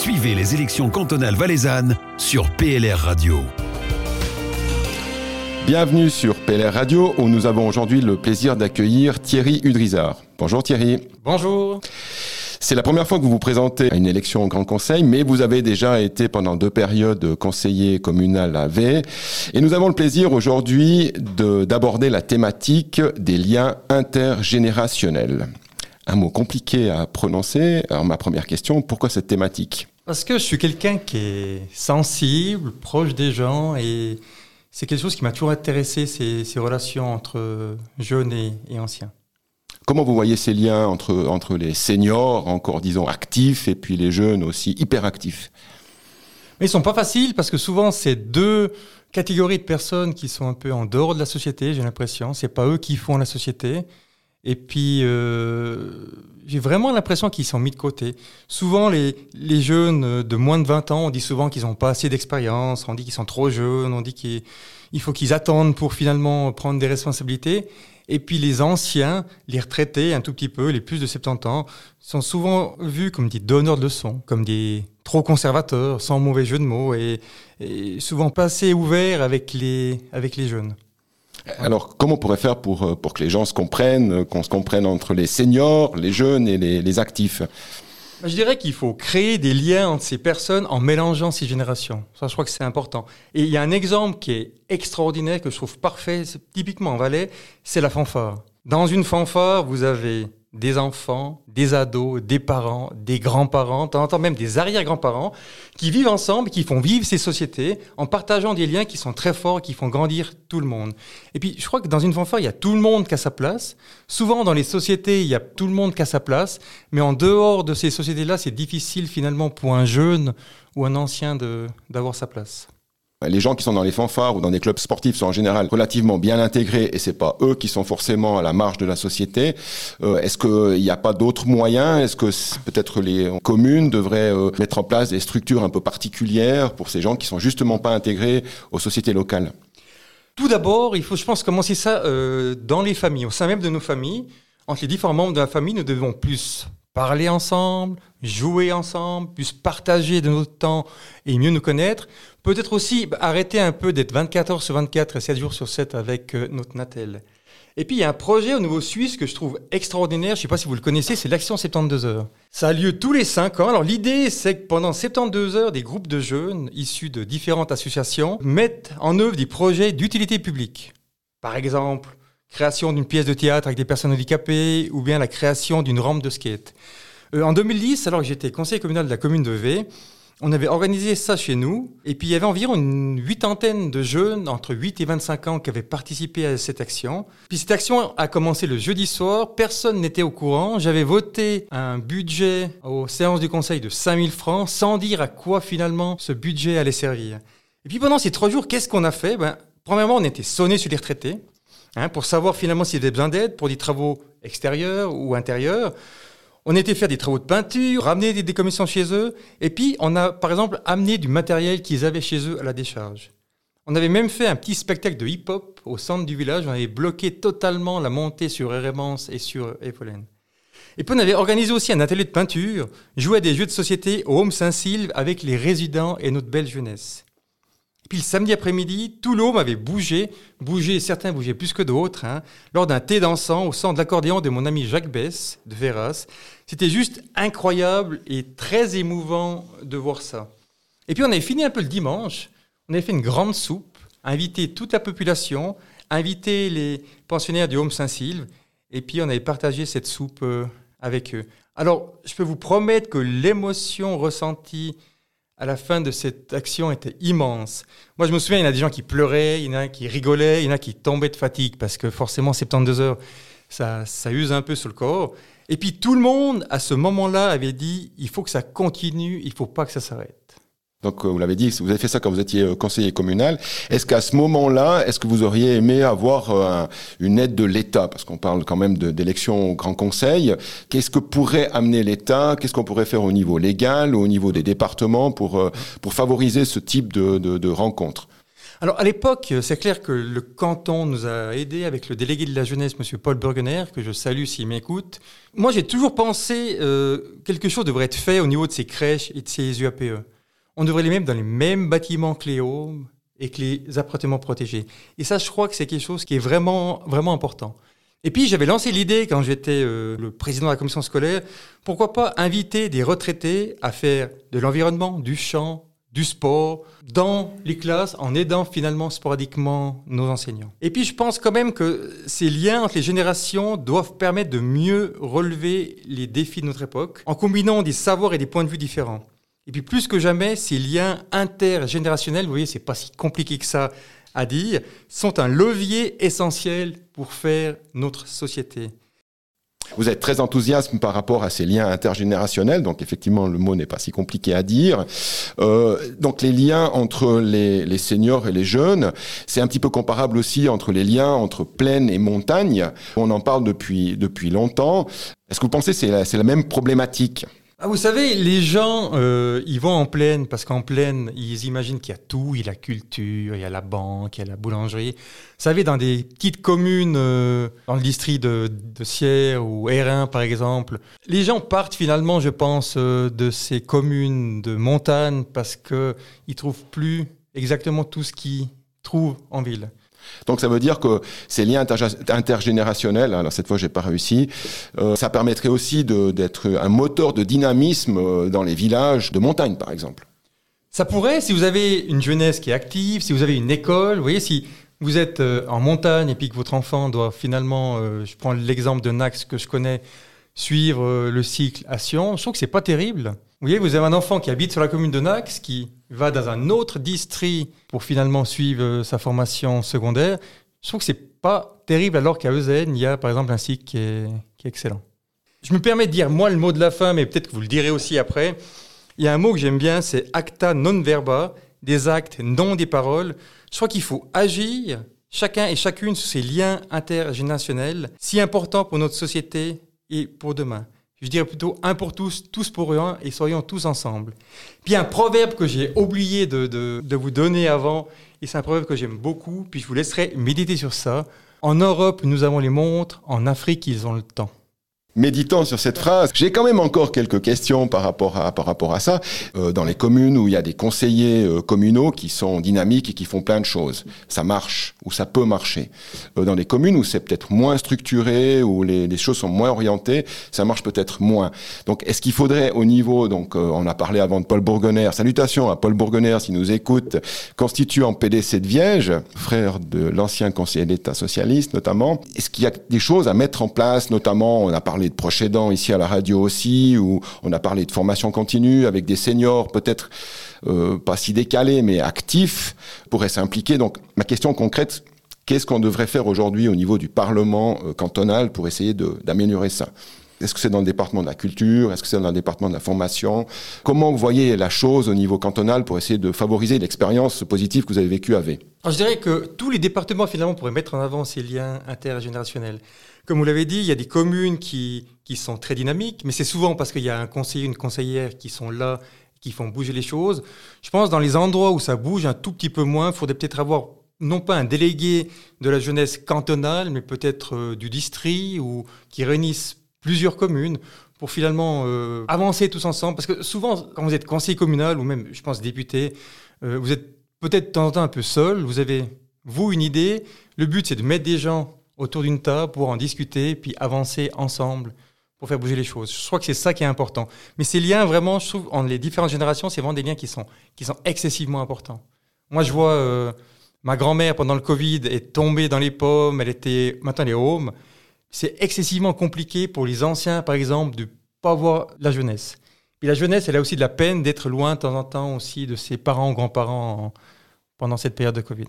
Suivez les élections cantonales valaisannes sur PLR Radio. Bienvenue sur PLR Radio où nous avons aujourd'hui le plaisir d'accueillir Thierry Udrizard. Bonjour Thierry. Bonjour. C'est la première fois que vous vous présentez à une élection au Grand Conseil, mais vous avez déjà été pendant deux périodes conseiller communal à V. Et nous avons le plaisir aujourd'hui d'aborder la thématique des liens intergénérationnels. Un mot compliqué à prononcer. Alors ma première question, pourquoi cette thématique? Parce que je suis quelqu'un qui est sensible, proche des gens et c'est quelque chose qui m'a toujours intéressé, ces, ces, relations entre jeunes et, et, anciens. Comment vous voyez ces liens entre, entre les seniors, encore disons actifs, et puis les jeunes aussi hyperactifs? Mais Ils sont pas faciles parce que souvent c'est deux catégories de personnes qui sont un peu en dehors de la société, j'ai l'impression. C'est pas eux qui font la société. Et puis, euh, j'ai vraiment l'impression qu'ils sont mis de côté. Souvent, les, les jeunes de moins de 20 ans, on dit souvent qu'ils n'ont pas assez d'expérience, on dit qu'ils sont trop jeunes, on dit qu'il faut qu'ils attendent pour finalement prendre des responsabilités. Et puis les anciens, les retraités un tout petit peu, les plus de 70 ans, sont souvent vus comme des donneurs de leçons, comme des trop conservateurs, sans mauvais jeu de mots, et, et souvent pas assez ouverts avec les, avec les jeunes. Alors, comment on pourrait faire pour, pour que les gens se comprennent, qu'on se comprenne entre les seniors, les jeunes et les, les actifs? Je dirais qu'il faut créer des liens entre ces personnes en mélangeant ces générations. Ça, je crois que c'est important. Et il y a un exemple qui est extraordinaire, que je trouve parfait, typiquement en Valais, c'est la fanfare. Dans une fanfare, vous avez des enfants, des ados, des parents, des grands-parents, de temps même des arrière-grands-parents, qui vivent ensemble, qui font vivre ces sociétés en partageant des liens qui sont très forts, qui font grandir tout le monde. Et puis, je crois que dans une fanfare, il y a tout le monde qui a sa place. Souvent, dans les sociétés, il y a tout le monde qui a sa place. Mais en dehors de ces sociétés-là, c'est difficile finalement pour un jeune ou un ancien d'avoir sa place. Les gens qui sont dans les fanfares ou dans des clubs sportifs sont en général relativement bien intégrés et c'est pas eux qui sont forcément à la marge de la société. Euh, Est-ce qu'il n'y a pas d'autres moyens? Est-ce que peut-être les communes devraient euh, mettre en place des structures un peu particulières pour ces gens qui sont justement pas intégrés aux sociétés locales? Tout d'abord, il faut, je pense, commencer ça euh, dans les familles, au sein même de nos familles. Entre les différents membres de la famille, nous devons plus parler ensemble, jouer ensemble, plus partager de notre temps et mieux nous connaître. Peut-être aussi arrêter un peu d'être 24 heures sur 24 et 7 jours sur 7 avec euh, notre Natel. Et puis il y a un projet au niveau suisse que je trouve extraordinaire, je ne sais pas si vous le connaissez, c'est l'Action 72 heures. Ça a lieu tous les 5 ans. Alors l'idée c'est que pendant 72 heures, des groupes de jeunes issus de différentes associations mettent en œuvre des projets d'utilité publique. Par exemple, création d'une pièce de théâtre avec des personnes handicapées ou bien la création d'une rampe de skate. Euh, en 2010, alors que j'étais conseiller communal de la commune de V, on avait organisé ça chez nous, et puis il y avait environ une huitantaine de jeunes entre 8 et 25 ans qui avaient participé à cette action. Puis cette action a commencé le jeudi soir, personne n'était au courant. J'avais voté un budget aux séances du conseil de 5000 francs sans dire à quoi finalement ce budget allait servir. Et puis pendant ces trois jours, qu'est-ce qu'on a fait? Ben, Premièrement, on était sonné sur les retraités hein, pour savoir finalement s'ils avaient besoin d'aide pour des travaux extérieurs ou intérieurs. On était faire des travaux de peinture, ramener des décommissions chez eux, et puis on a par exemple amené du matériel qu'ils avaient chez eux à la décharge. On avait même fait un petit spectacle de hip-hop au centre du village, on avait bloqué totalement la montée sur Eremance et sur Epolène. Et puis on avait organisé aussi un atelier de peinture, joué à des jeux de société au Home Saint-Sylve avec les résidents et notre belle jeunesse. Puis le samedi après-midi, tout l'homme avait bougé, bougé, certains bougeaient plus que d'autres, hein, lors d'un thé dansant au centre de l'accordéon de mon ami Jacques Bess, de Verras. C'était juste incroyable et très émouvant de voir ça. Et puis on avait fini un peu le dimanche, on avait fait une grande soupe, invité toute la population, invité les pensionnaires du Home Saint-Sylve, et puis on avait partagé cette soupe euh, avec eux. Alors, je peux vous promettre que l'émotion ressentie à la fin de cette action était immense. Moi, je me souviens, il y en a des gens qui pleuraient, il y en a qui rigolaient, il y en a qui tombaient de fatigue parce que forcément, 72 heures, ça, ça use un peu sur le corps. Et puis tout le monde, à ce moment-là, avait dit, il faut que ça continue, il faut pas que ça s'arrête. Donc, vous l'avez dit, vous avez fait ça quand vous étiez conseiller communal. Est-ce qu'à ce moment-là, est-ce que vous auriez aimé avoir un, une aide de l'État? Parce qu'on parle quand même d'élections au Grand Conseil. Qu'est-ce que pourrait amener l'État? Qu'est-ce qu'on pourrait faire au niveau légal, au niveau des départements pour, pour favoriser ce type de, de, de rencontres Alors à l'époque, c'est clair que le canton nous a aidés avec le délégué de la jeunesse, M. Paul Burgener, que je salue s'il m'écoute. Moi, j'ai toujours pensé euh, quelque chose devrait être fait au niveau de ces crèches et de ces UAPE. On devrait les mettre dans les mêmes bâtiments que les homes et que les appartements protégés. Et ça, je crois que c'est quelque chose qui est vraiment, vraiment important. Et puis j'avais lancé l'idée quand j'étais euh, le président de la commission scolaire, pourquoi pas inviter des retraités à faire de l'environnement, du chant, du sport dans les classes en aidant finalement sporadiquement nos enseignants. Et puis je pense quand même que ces liens entre les générations doivent permettre de mieux relever les défis de notre époque en combinant des savoirs et des points de vue différents. Et puis plus que jamais, ces liens intergénérationnels, vous voyez, c'est pas si compliqué que ça à dire, sont un levier essentiel pour faire notre société. Vous êtes très enthousiaste par rapport à ces liens intergénérationnels, donc effectivement le mot n'est pas si compliqué à dire. Euh, donc les liens entre les, les, seniors et les jeunes, c'est un petit peu comparable aussi entre les liens entre plaine et montagne. On en parle depuis depuis longtemps. Est-ce que vous pensez que c'est la, la même problématique? Ah, vous savez, les gens, euh, ils vont en plaine parce qu'en plaine, ils imaginent qu'il y a tout. Il y a la culture, il y a la banque, il y a la boulangerie. Vous savez, dans des petites communes, euh, dans le district de, de Sierre ou Hérin, par exemple, les gens partent finalement, je pense, euh, de ces communes de montagne parce qu'ils trouvent plus exactement tout ce qu'ils trouvent en ville. Donc ça veut dire que ces liens intergénérationnels, alors cette fois j'ai pas réussi, euh, ça permettrait aussi d'être un moteur de dynamisme euh, dans les villages de montagne par exemple. Ça pourrait, si vous avez une jeunesse qui est active, si vous avez une école, vous voyez, si vous êtes euh, en montagne et puis que votre enfant doit finalement, je prends l'exemple de Nax que je connais, suivre le cycle à Sion, je trouve que c'est pas terrible. Vous voyez, vous avez un enfant qui habite sur la commune de Nax, qui va dans un autre district pour finalement suivre euh, sa formation secondaire. Je trouve que c'est pas terrible alors qu'à Eusen, il y a par exemple un cycle qui est, excellent. Je me permets de dire, moi, le mot de la fin, mais peut-être que vous le direz aussi après. Il y a un mot que j'aime bien, c'est acta non verba, des actes, non des paroles. Je crois qu'il faut agir, chacun et chacune, sur ces liens intergénérationnels, si importants pour notre société et pour demain je dirais plutôt un pour tous, tous pour un, et soyons tous ensemble. Puis un proverbe que j'ai oublié de, de, de, vous donner avant, et c'est un proverbe que j'aime beaucoup, puis je vous laisserai méditer sur ça. En Europe, nous avons les montres, en Afrique, ils ont le temps méditant sur cette phrase, j'ai quand même encore quelques questions par rapport à, par rapport à ça. Euh, dans les communes où il y a des conseillers euh, communaux qui sont dynamiques et qui font plein de choses, ça marche ou ça peut marcher. Euh, dans les communes où c'est peut-être moins structuré, où les, les, choses sont moins orientées, ça marche peut-être moins. Donc, est-ce qu'il faudrait au niveau, donc on a parlé avant de Paul Bourgonner, salutations à Paul Bourgonner s'il nous écoute, constituant PDC de Viège, frère de l'ancien conseiller d'État socialiste notamment, est-ce qu'il y a des choses à mettre en place, notamment, on a parlé de proches ici à la radio aussi, où on a parlé de formation continue avec des seniors peut-être euh, pas si décalés mais actifs pourraient s'impliquer. Donc ma question concrète, qu'est-ce qu'on devrait faire aujourd'hui au niveau du Parlement euh, cantonal pour essayer d'améliorer ça? Est-ce que c'est dans le département de la culture? Est-ce que c'est dans le département de la formation? Comment vous voyez la chose au niveau cantonal pour essayer de favoriser l'expérience positive que vous avez vécue à V? Je dirais que tous les départements finalement pourraient mettre en avant ces liens intergénérationnels. Comme vous l'avez dit, il y a des communes qui, qui sont très dynamiques, mais c'est souvent parce qu'il y a un conseiller, une conseillère qui sont là, qui font bouger les choses. Je pense dans les endroits où ça bouge un tout petit peu moins, il faudrait peut-être avoir non pas un délégué de la jeunesse cantonale, mais peut-être euh, du district ou qui réunissent plusieurs communes pour finalement euh, avancer tous ensemble. Parce que souvent, quand vous êtes conseiller communal ou même, je pense, député, euh, vous êtes peut-être de temps en temps un peu seul. Vous avez, vous, une idée. Le but, c'est de mettre des gens autour d'une table pour en discuter, puis avancer ensemble pour faire bouger les choses. Je crois que c'est ça qui est important. Mais ces liens, vraiment, je trouve, entre les différentes générations, c'est vraiment des liens qui sont, qui sont excessivement importants. Moi, je vois euh, ma grand-mère, pendant le Covid, est tombée dans les pommes, elle était, maintenant elle est home. C'est excessivement compliqué pour les anciens, par exemple, de pas voir la jeunesse. Et la jeunesse, elle a aussi de la peine d'être loin de temps en temps aussi de ses parents ou grands-parents pendant cette période de Covid.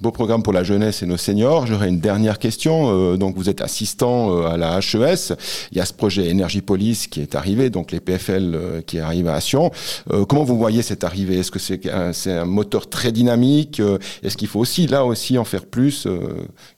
Beau programme pour la jeunesse et nos seniors. J'aurais une dernière question. Euh, donc, vous êtes assistant euh, à la HES. Il y a ce projet Énergie Police qui est arrivé, donc les PFL euh, qui arrivent à Sion. comment vous voyez cette arrivée? Est-ce que c'est un, un, moteur très dynamique? Est-ce qu'il faut aussi, là aussi, en faire plus?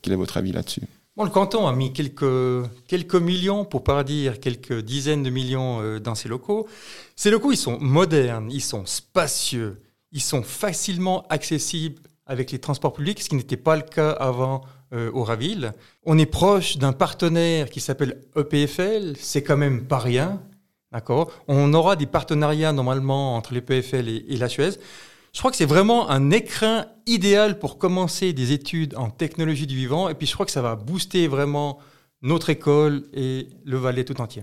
Quel est votre avis là-dessus? Bon, le canton a mis quelques, quelques millions, pour pas dire quelques dizaines de millions dans ces locaux. Ces locaux, ils sont modernes, ils sont spacieux, ils sont facilement accessibles avec les transports publics, ce qui n'était pas le cas avant euh, au Raville. On est proche d'un partenaire qui s'appelle EPFL, c'est quand même pas rien. On aura des partenariats normalement entre l'EPFL et, et la Suez. Je crois que c'est vraiment un écrin idéal pour commencer des études en technologie du vivant. Et puis je crois que ça va booster vraiment notre école et le Valais tout entier.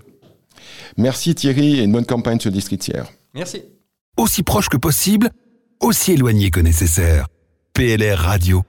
Merci Thierry et une bonne campagne sur le district tiers. Merci. Aussi proche que possible, aussi éloigné que nécessaire. PLR Radio.